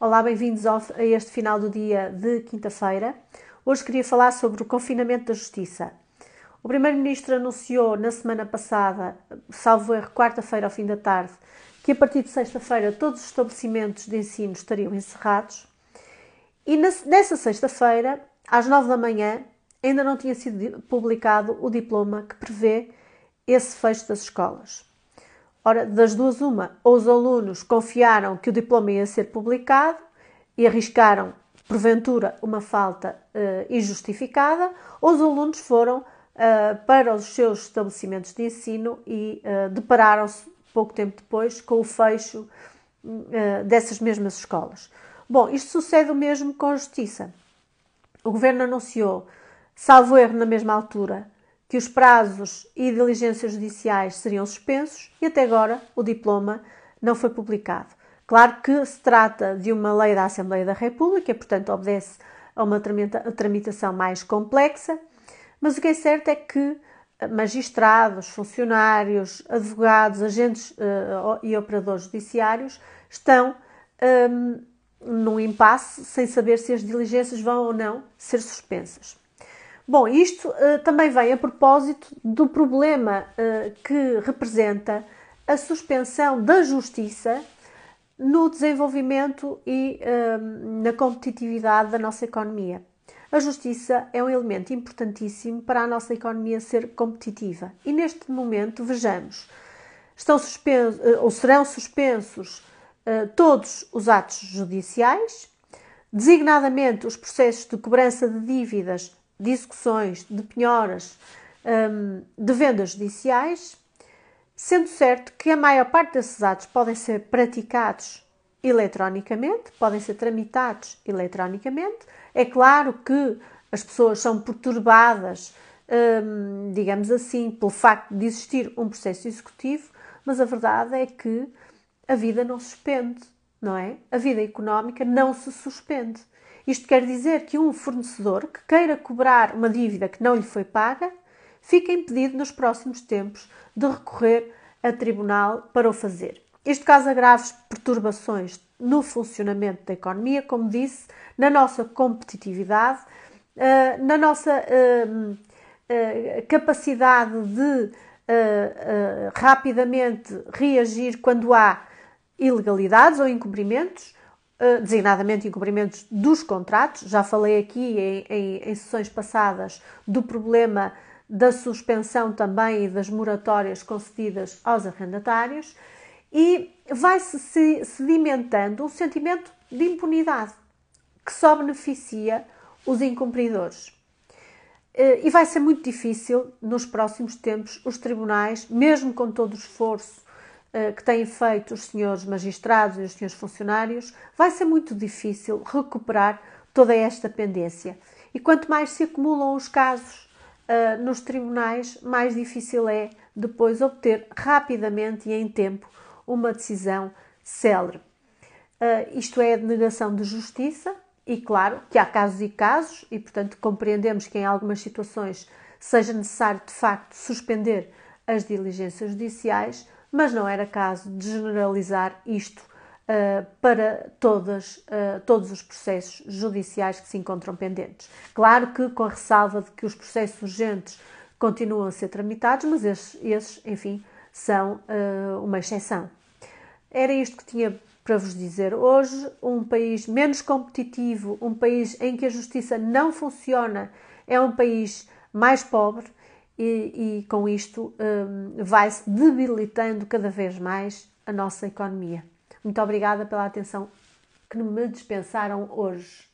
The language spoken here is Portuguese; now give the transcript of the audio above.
Olá, bem-vindos a este final do dia de quinta-feira. Hoje queria falar sobre o confinamento da justiça. O Primeiro-Ministro anunciou na semana passada, salvo erro, quarta-feira ao fim da tarde, que a partir de sexta-feira todos os estabelecimentos de ensino estariam encerrados. E nessa sexta-feira, às nove da manhã, ainda não tinha sido publicado o diploma que prevê esse fecho das escolas. Ora, das duas, uma, ou os alunos confiaram que o diploma ia ser publicado e arriscaram, porventura, uma falta uh, injustificada, ou os alunos foram uh, para os seus estabelecimentos de ensino e uh, depararam-se, pouco tempo depois, com o fecho dessas mesmas escolas. Bom, isto sucede o mesmo com a Justiça. O Governo anunciou, salvo erro na mesma altura, que os prazos e diligências judiciais seriam suspensos e até agora o diploma não foi publicado. Claro que se trata de uma lei da Assembleia da República, e, portanto obedece a uma tramitação mais complexa, mas o que é certo é que magistrados, funcionários, advogados, agentes uh, e operadores judiciários estão um, num impasse sem saber se as diligências vão ou não ser suspensas. Bom, isto uh, também vem a propósito do problema uh, que representa a suspensão da justiça no desenvolvimento e uh, na competitividade da nossa economia. A justiça é um elemento importantíssimo para a nossa economia ser competitiva. E neste momento, vejamos, estão suspensos, ou serão suspensos todos os atos judiciais, designadamente os processos de cobrança de dívidas de execuções, de penhoras, um, de vendas judiciais, sendo certo que a maior parte desses atos podem ser praticados eletronicamente, podem ser tramitados eletronicamente. É claro que as pessoas são perturbadas, um, digamos assim, pelo facto de existir um processo executivo, mas a verdade é que a vida não suspende, não é? A vida económica não se suspende. Isto quer dizer que um fornecedor que queira cobrar uma dívida que não lhe foi paga fica impedido nos próximos tempos de recorrer a tribunal para o fazer. Isto causa graves perturbações no funcionamento da economia, como disse, na nossa competitividade, eh, na nossa eh, eh, capacidade de rapidamente reagir quando há ilegalidades ou incumprimentos eh, designadamente incumprimentos dos contratos. Já falei aqui em, em, em sessões passadas do problema da suspensão também e das moratórias concedidas aos arrendatários e vai-se sedimentando um sentimento de impunidade que só beneficia os incumpridores. Eh, e vai ser muito difícil nos próximos tempos os tribunais, mesmo com todo o esforço que têm feito os senhores magistrados e os senhores funcionários, vai ser muito difícil recuperar toda esta pendência. E quanto mais se acumulam os casos uh, nos tribunais, mais difícil é depois obter rapidamente e em tempo uma decisão célere. Uh, isto é a denegação de justiça, e claro que há casos e casos, e portanto compreendemos que em algumas situações seja necessário de facto suspender as diligências judiciais, mas não era caso de generalizar isto uh, para todas, uh, todos os processos judiciais que se encontram pendentes. Claro que com a ressalva de que os processos urgentes continuam a ser tramitados, mas esses, esses enfim, são uh, uma exceção. Era isto que tinha para vos dizer hoje. Um país menos competitivo, um país em que a justiça não funciona, é um país mais pobre e, e com isto um, vai-se debilitando cada vez mais a nossa economia. Muito obrigada pela atenção que me dispensaram hoje.